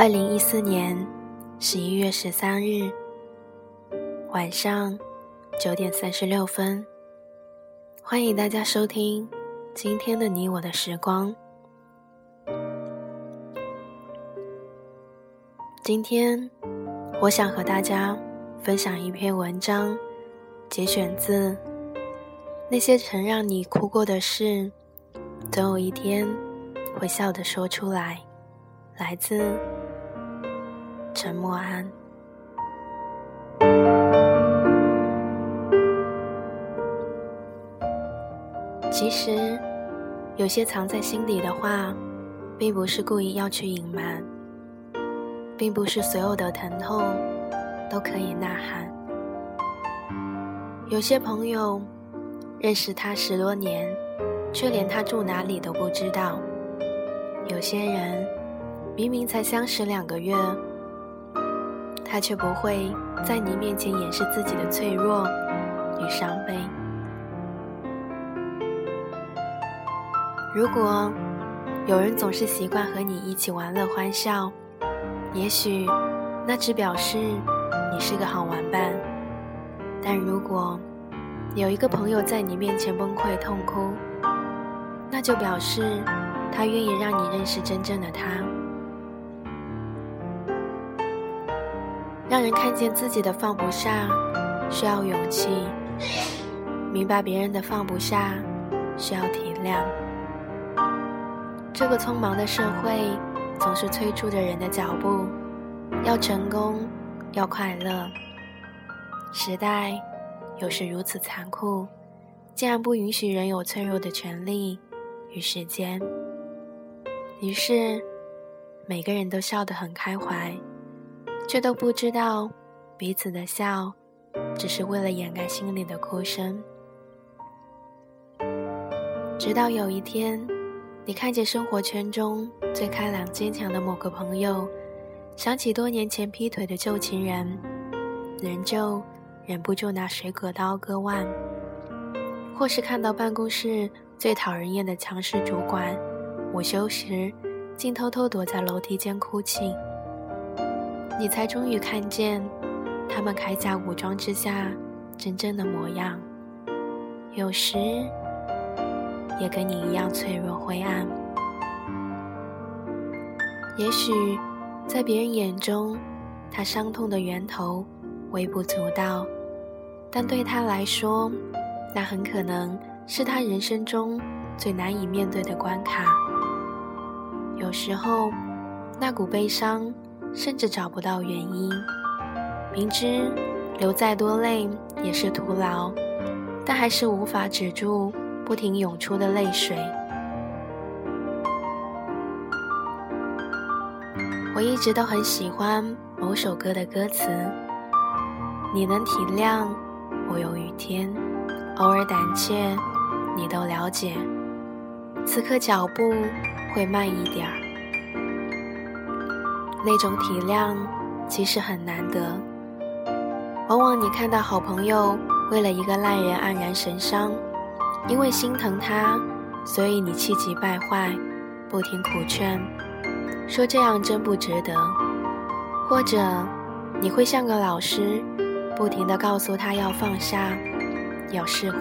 二零一四年十一月十三日晚上九点三十六分，欢迎大家收听今天的你我的时光。今天，我想和大家分享一篇文章，节选自《那些曾让你哭过的事》，总有一天会笑着说出来。来自陈默安。其实，有些藏在心底的话，并不是故意要去隐瞒。并不是所有的疼痛都可以呐喊。有些朋友认识他十多年，却连他住哪里都不知道；有些人明明才相识两个月，他却不会在你面前掩饰自己的脆弱与伤悲。如果有人总是习惯和你一起玩乐欢笑，也许，那只表示你是个好玩伴。但如果有一个朋友在你面前崩溃痛哭，那就表示他愿意让你认识真正的他。让人看见自己的放不下，需要勇气；明白别人的放不下，需要体谅。这个匆忙的社会。总是催促着人的脚步，要成功，要快乐。时代有时如此残酷，竟然不允许人有脆弱的权利与时间。于是，每个人都笑得很开怀，却都不知道彼此的笑，只是为了掩盖心里的哭声。直到有一天。你看见生活圈中最开朗坚强的某个朋友，想起多年前劈腿的旧情人，仍旧忍不住拿水果刀割腕；或是看到办公室最讨人厌的强势主管，午休时竟偷偷躲在楼梯间哭泣，你才终于看见他们铠甲武装之下真正的模样。有时。也跟你一样脆弱灰暗。也许，在别人眼中，他伤痛的源头微不足道，但对他来说，那很可能是他人生中最难以面对的关卡。有时候，那股悲伤甚至找不到原因，明知流再多泪也是徒劳，但还是无法止住。不停涌出的泪水。我一直都很喜欢某首歌的歌词：“你能体谅我有雨天，偶尔胆怯，你都了解。此刻脚步会慢一点儿，那种体谅其实很难得。往往你看到好朋友为了一个烂人黯然神伤。”因为心疼他，所以你气急败坏，不停苦劝，说这样真不值得。或者，你会像个老师，不停地告诉他要放下，要释怀。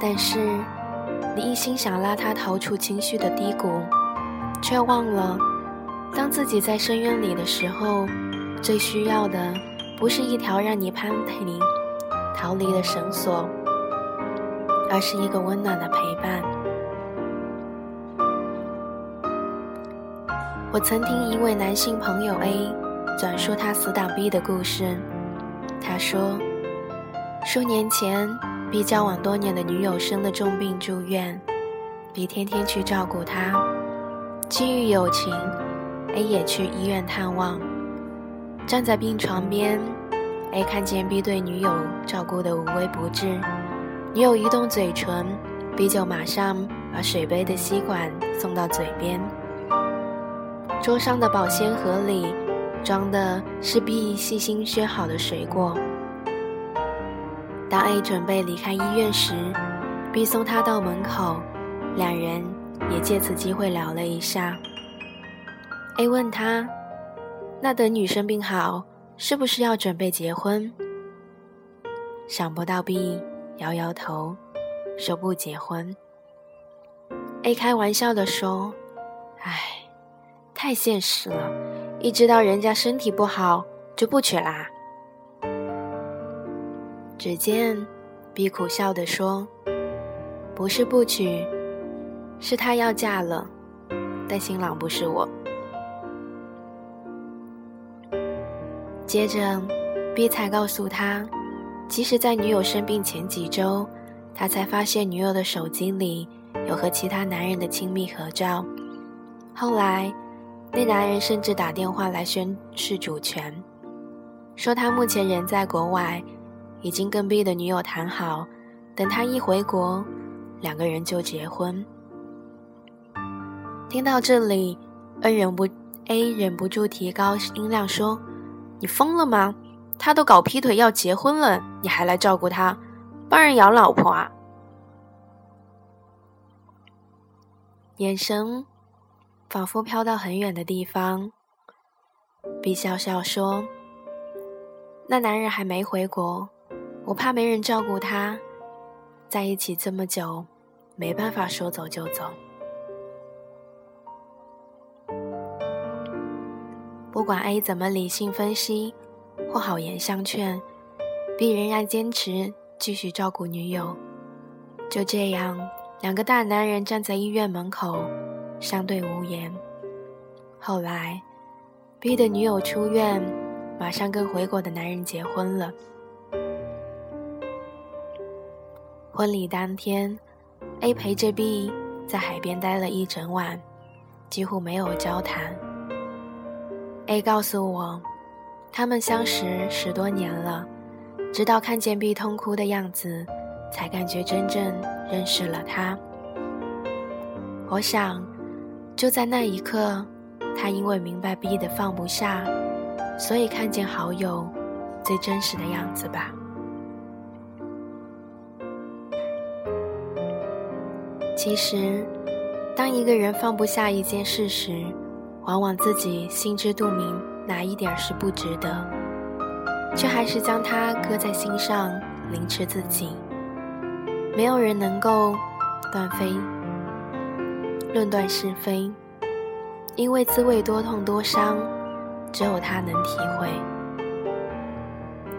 但是，你一心想拉他逃出情绪的低谷，却忘了，当自己在深渊里的时候，最需要的不是一条让你攀挺、逃离的绳索。而是一个温暖的陪伴。我曾听一位男性朋友 A 转述他死党 B 的故事。他说，数年前，B 交往多年的女友生了重病住院，B 天天去照顾她。基于友情，A 也去医院探望。站在病床边，A 看见 B 对女友照顾的无微不至。女友一动嘴唇，B 就马上把水杯的吸管送到嘴边。桌上的保鲜盒里装的是 B 细心削好的水果。当 A 准备离开医院时，B 送他到门口，两人也借此机会聊了一下。A 问他：“那等女生病好，是不是要准备结婚？”想不到 B 摇摇头，说不结婚。A 开玩笑的说：“唉，太现实了，一知道人家身体不好就不娶啦。”只见 B 苦笑的说：“不是不娶，是她要嫁了，但新郎不是我。”接着，B 才告诉他，其实，在女友生病前几周，他才发现女友的手机里。有和其他男人的亲密合照，后来，那男人甚至打电话来宣示主权，说他目前人在国外，已经跟 B 的女友谈好，等他一回国，两个人就结婚。听到这里，N 忍不 A 忍不住提高音量说：“你疯了吗？他都搞劈腿要结婚了，你还来照顾他，帮人养老婆啊？”眼神仿佛飘到很远的地方。毕笑笑说：“那男人还没回国，我怕没人照顾他，在一起这么久，没办法说走就走。不管 A 怎么理性分析或好言相劝，B 仍然坚持继续照顾女友。就这样。”两个大男人站在医院门口，相对无言。后来，B 的女友出院，马上跟回国的男人结婚了。婚礼当天，A 陪着 B 在海边待了一整晚，几乎没有交谈。A 告诉我，他们相识十多年了，直到看见 B 痛哭的样子。才感觉真正认识了他。我想，就在那一刻，他因为明白 B 的放不下，所以看见好友最真实的样子吧。其实，当一个人放不下一件事时，往往自己心知肚明哪一点是不值得，却还是将它搁在心上，凌迟自己。没有人能够断非论断是非，因为滋味多痛多伤，只有他能体会。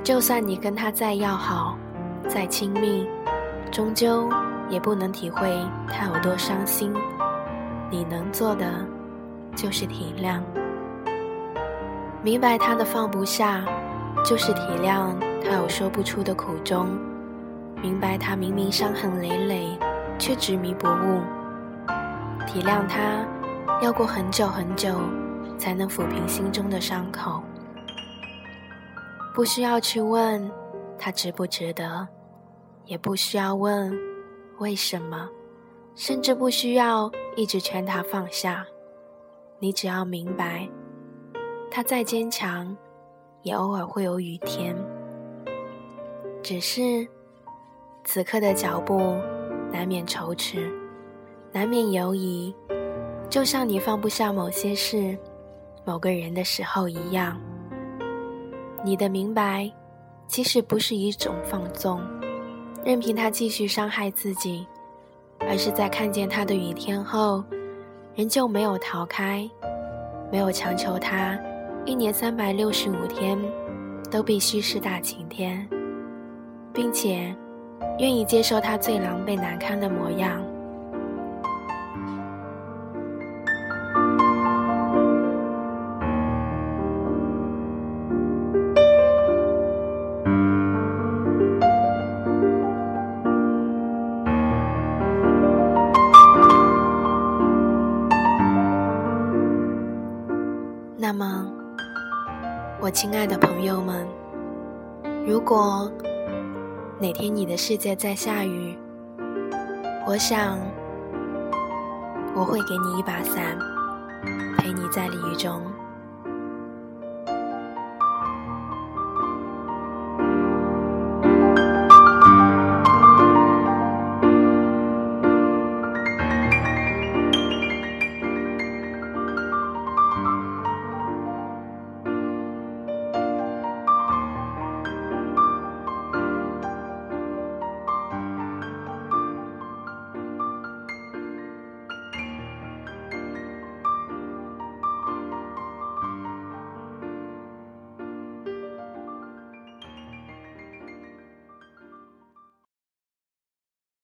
就算你跟他再要好、再亲密，终究也不能体会他有多伤心。你能做的就是体谅，明白他的放不下，就是体谅他有说不出的苦衷。明白他明明伤痕累累，却执迷不悟。体谅他，要过很久很久，才能抚平心中的伤口。不需要去问他值不值得，也不需要问为什么，甚至不需要一直劝他放下。你只要明白，他再坚强，也偶尔会有雨天。只是。此刻的脚步，难免踌躇，难免犹疑，就像你放不下某些事、某个人的时候一样。你的明白，其实不是一种放纵，任凭他继续伤害自己，而是在看见他的雨天后，仍旧没有逃开，没有强求他一年三百六十五天都必须是大晴天，并且。愿意接受他最狼狈难堪的模样。那么，我亲爱的朋友们，如果……哪天你的世界在下雨，我想我会给你一把伞，陪你在雨中。